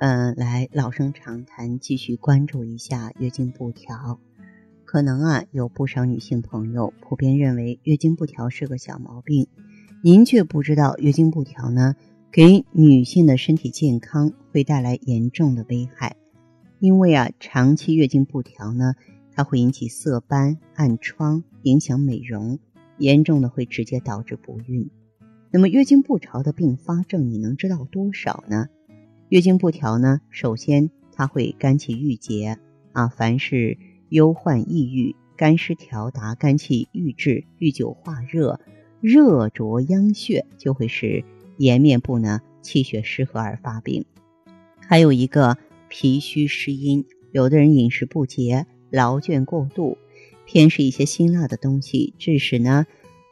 嗯，来老生常谈，继续关注一下月经不调。可能啊，有不少女性朋友普遍认为月经不调是个小毛病，您却不知道月经不调呢，给女性的身体健康会带来严重的危害。因为啊，长期月经不调呢，它会引起色斑、暗疮，影响美容，严重的会直接导致不孕。那么，月经不调的并发症，你能知道多少呢？月经不调呢，首先它会肝气郁结啊，凡是忧患抑郁、肝湿调达、肝气郁滞、郁久化热、热灼阳血，就会使颜面部呢气血失和而发病。还有一个脾虚湿阴，有的人饮食不节、劳倦过度，偏食一些辛辣的东西，致使呢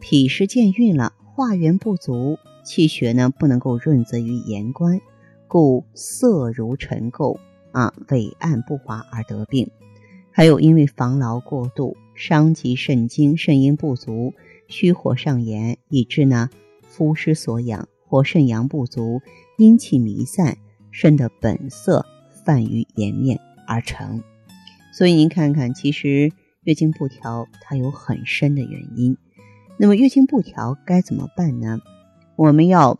脾湿健运了，化元不足，气血呢不能够润泽于颜关。故色如尘垢啊，萎暗不华而得病。还有因为防劳过度，伤及肾精，肾阴不足，虚火上炎，以致呢肤失所养，或肾阳不足，阴气弥散，肾的本色泛于颜面而成。所以您看看，其实月经不调它有很深的原因。那么月经不调该怎么办呢？我们要。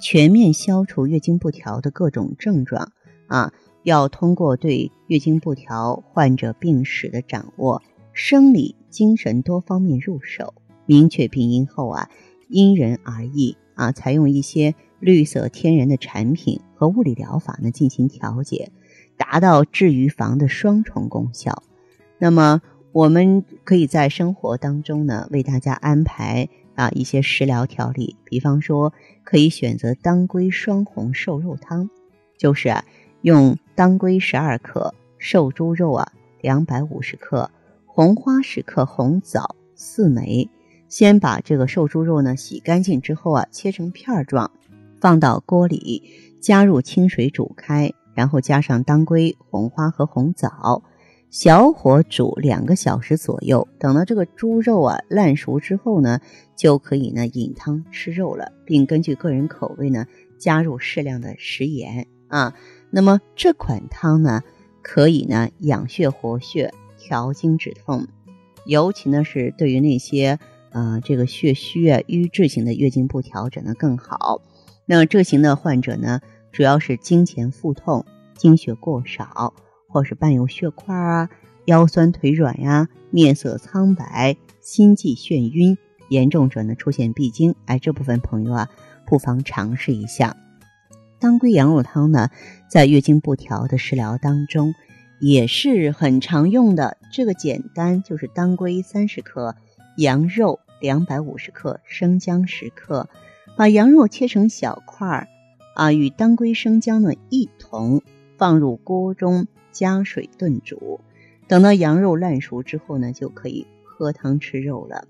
全面消除月经不调的各种症状啊，要通过对月经不调患者病史的掌握，生理、精神多方面入手，明确病因后啊，因人而异啊，采用一些绿色天然的产品和物理疗法呢进行调节，达到治与防的双重功效。那么，我们可以在生活当中呢为大家安排。啊，一些食疗调理，比方说可以选择当归双红瘦肉汤，就是啊，用当归十二克、瘦猪肉啊两百五十克、红花十克、红枣四枚，先把这个瘦猪肉呢洗干净之后啊，切成片儿状，放到锅里，加入清水煮开，然后加上当归、红花和红枣。小火煮两个小时左右，等到这个猪肉啊烂熟之后呢，就可以呢饮汤吃肉了，并根据个人口味呢加入适量的食盐啊。那么这款汤呢，可以呢养血活血、调经止痛，尤其呢是对于那些呃这个血虚啊瘀滞型的月经不调者呢更好。那这型的患者呢，主要是经前腹痛、经血过少。或是伴有血块啊、腰酸腿软呀、面色苍白、心悸眩晕，严重者呢出现闭经，哎，这部分朋友啊，不妨尝试一下当归羊肉汤呢，在月经不调的食疗当中也是很常用的。这个简单，就是当归三十克，羊肉两百五十克，生姜十克，把羊肉切成小块儿啊，与当归生姜呢一同放入锅中。加水炖煮，等到羊肉烂熟之后呢，就可以喝汤吃肉了。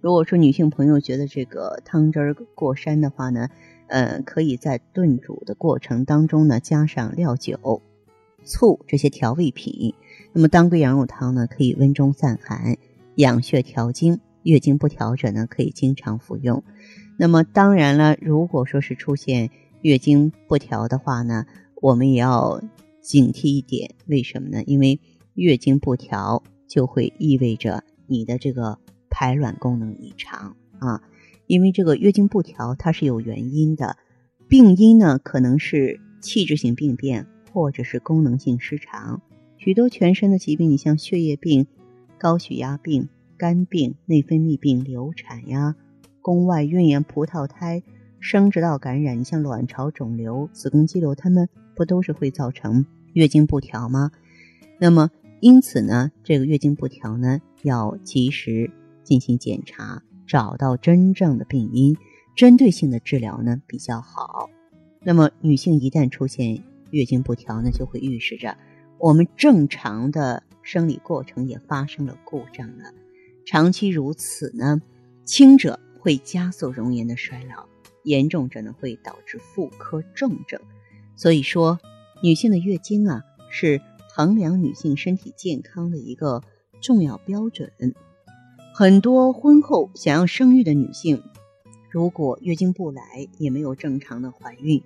如果说女性朋友觉得这个汤汁儿过膻的话呢，呃，可以在炖煮的过程当中呢，加上料酒、醋这些调味品。那么当归羊肉汤呢，可以温中散寒、养血调经，月经不调者呢，可以经常服用。那么当然了，如果说是出现月经不调的话呢，我们也要。警惕一点，为什么呢？因为月经不调就会意味着你的这个排卵功能异常啊。因为这个月经不调它是有原因的，病因呢可能是器质性病变或者是功能性失常。许多全身的疾病，你像血液病、高血压病、肝病、内分泌病、流产呀、宫外孕呀、葡萄胎、生殖道感染，你像卵巢肿瘤、子宫肌瘤，它们不都是会造成？月经不调吗？那么因此呢，这个月经不调呢，要及时进行检查，找到真正的病因，针对性的治疗呢比较好。那么女性一旦出现月经不调呢，就会预示着我们正常的生理过程也发生了故障了。长期如此呢，轻者会加速容颜的衰老，严重者呢会导致妇科重症。所以说，女性的月经啊，是衡量女性身体健康的一个重要标准。很多婚后想要生育的女性，如果月经不来，也没有正常的怀孕，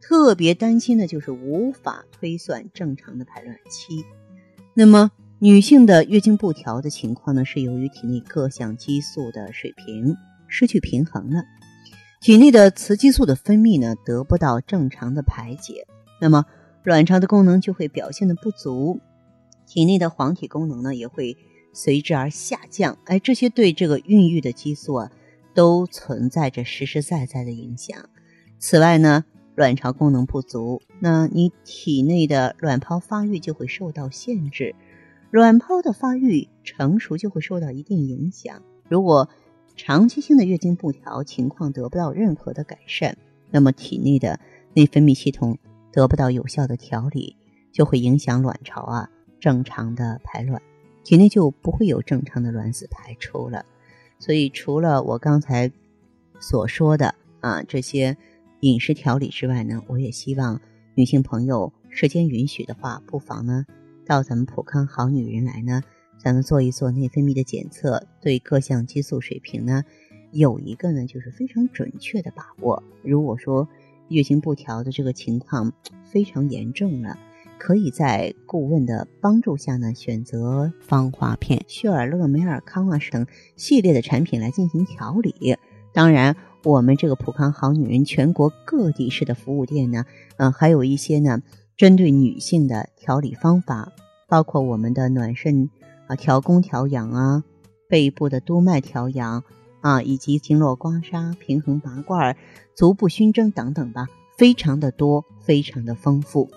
特别担心的就是无法推算正常的排卵期。那么，女性的月经不调的情况呢，是由于体内各项激素的水平失去平衡了，体内的雌激素的分泌呢得不到正常的排解，那么卵巢的功能就会表现的不足，体内的黄体功能呢也会随之而下降。哎，这些对这个孕育的激素啊都存在着实实在在的影响。此外呢，卵巢功能不足，那你体内的卵泡发育就会受到限制。卵泡的发育成熟就会受到一定影响。如果长期性的月经不调情况得不到任何的改善，那么体内的内分泌系统得不到有效的调理，就会影响卵巢啊正常的排卵，体内就不会有正常的卵子排出了。所以，除了我刚才所说的啊这些饮食调理之外呢，我也希望女性朋友时间允许的话，不妨呢。到咱们普康好女人来呢，咱们做一做内分泌的检测，对各项激素水平呢，有一个呢就是非常准确的把握。如果说月经不调的这个情况非常严重了，可以在顾问的帮助下呢，选择芳华片、血尔乐、美尔康啊等系列的产品来进行调理。当然，我们这个普康好女人全国各地市的服务店呢，嗯，还有一些呢。针对女性的调理方法，包括我们的暖肾啊、调宫调养啊、背部的督脉调养啊，以及经络刮痧、平衡拔罐、足部熏蒸等等吧，非常的多，非常的丰富。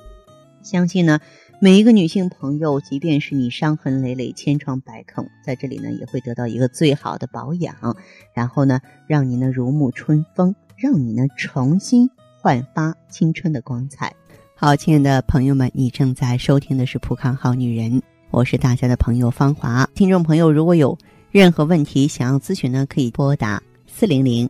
相信呢，每一个女性朋友，即便是你伤痕累累、千疮百孔，在这里呢，也会得到一个最好的保养，然后呢，让你呢如沐春风，让你呢重新焕发青春的光彩。好，亲爱的朋友们，你正在收听的是《普康好女人》，我是大家的朋友芳华。听众朋友，如果有任何问题想要咨询呢，可以拨打四零零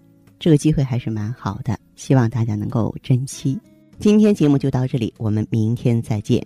这个机会还是蛮好的，希望大家能够珍惜。今天节目就到这里，我们明天再见。